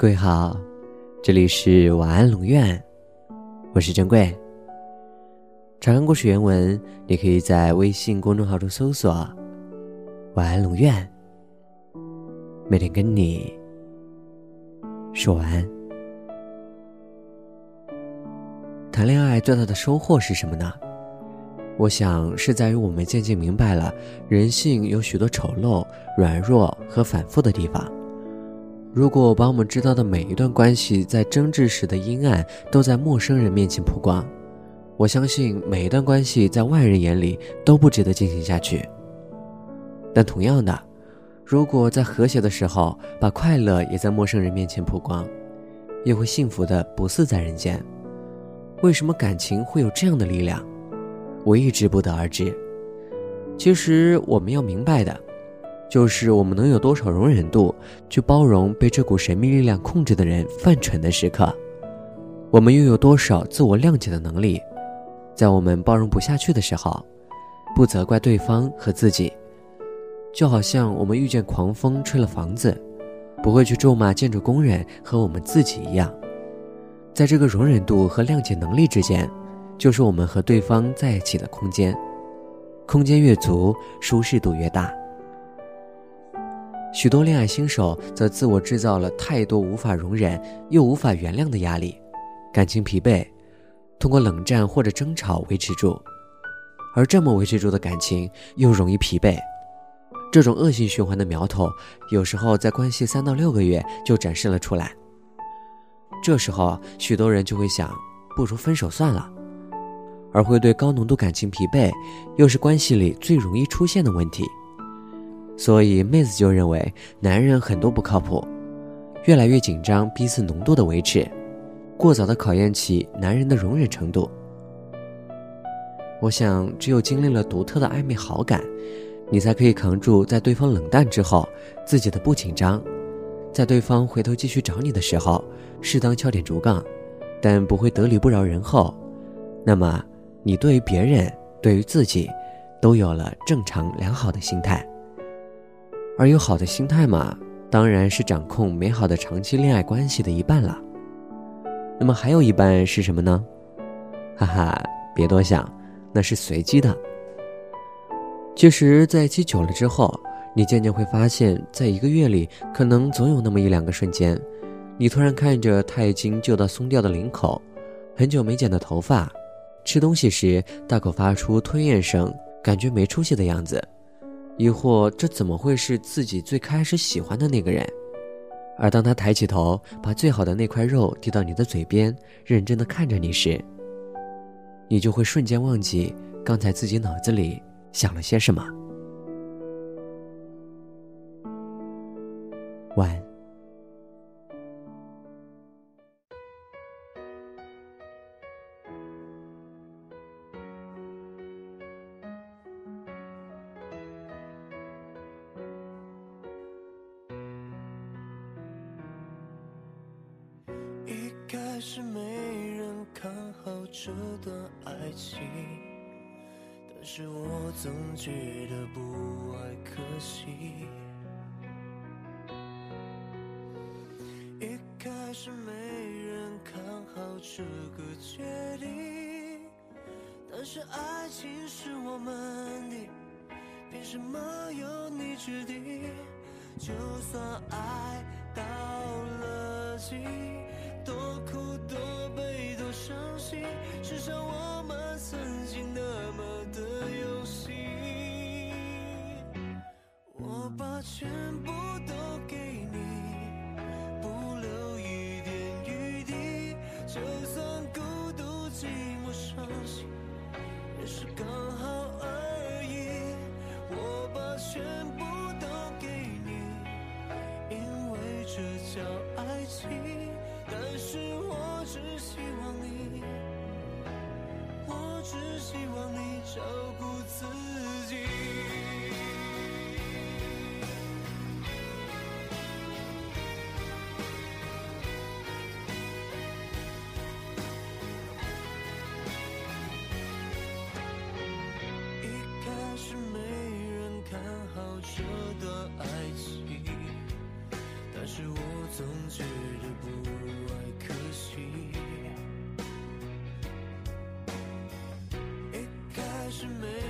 各位好，这里是晚安龙院，我是珍贵。查看故事原文，你可以在微信公众号中搜索“晚安龙院”，每天跟你说晚安。谈恋爱最大的收获是什么呢？我想是在于我们渐渐明白了人性有许多丑陋、软弱和反复的地方。如果把我们知道的每一段关系在争执时的阴暗都在陌生人面前曝光，我相信每一段关系在外人眼里都不值得进行下去。但同样的，如果在和谐的时候把快乐也在陌生人面前曝光，也会幸福的不似在人间。为什么感情会有这样的力量？我一直不得而知。其实我们要明白的。就是我们能有多少容忍度，去包容被这股神秘力量控制的人犯蠢的时刻；我们又有多少自我谅解的能力，在我们包容不下去的时候，不责怪对方和自己。就好像我们遇见狂风吹了房子，不会去咒骂建筑工人和我们自己一样。在这个容忍度和谅解能力之间，就是我们和对方在一起的空间。空间越足，舒适度越大。许多恋爱新手则自我制造了太多无法容忍又无法原谅的压力，感情疲惫，通过冷战或者争吵维持住，而这么维持住的感情又容易疲惫，这种恶性循环的苗头，有时候在关系三到六个月就展示了出来。这时候，许多人就会想，不如分手算了，而会对高浓度感情疲惫，又是关系里最容易出现的问题。所以妹子就认为男人很多不靠谱，越来越紧张，彼此浓度的维持，过早的考验起男人的容忍程度。我想，只有经历了独特的暧昧好感，你才可以扛住在对方冷淡之后自己的不紧张，在对方回头继续找你的时候，适当敲点竹杠，但不会得理不饶人后，那么你对于别人，对于自己，都有了正常良好的心态。而有好的心态嘛，当然是掌控美好的长期恋爱关系的一半了。那么还有一半是什么呢？哈哈，别多想，那是随机的。其实，在一起久了之后，你渐渐会发现，在一个月里，可能总有那么一两个瞬间，你突然看着他已经旧到松掉的领口，很久没剪的头发，吃东西时大口发出吞咽声，感觉没出息的样子。疑惑这怎么会是自己最开始喜欢的那个人？而当他抬起头，把最好的那块肉递到你的嘴边，认真的看着你时，你就会瞬间忘记刚才自己脑子里想了些什么。晚安。是没人看好这段爱情，但是我总觉得不爱可惜。一开始没人看好这个决定，但是爱情是我们的，凭什么由你决定？就算爱到了尽。多苦多悲多伤心，至少我们曾只希望你照顾自己。you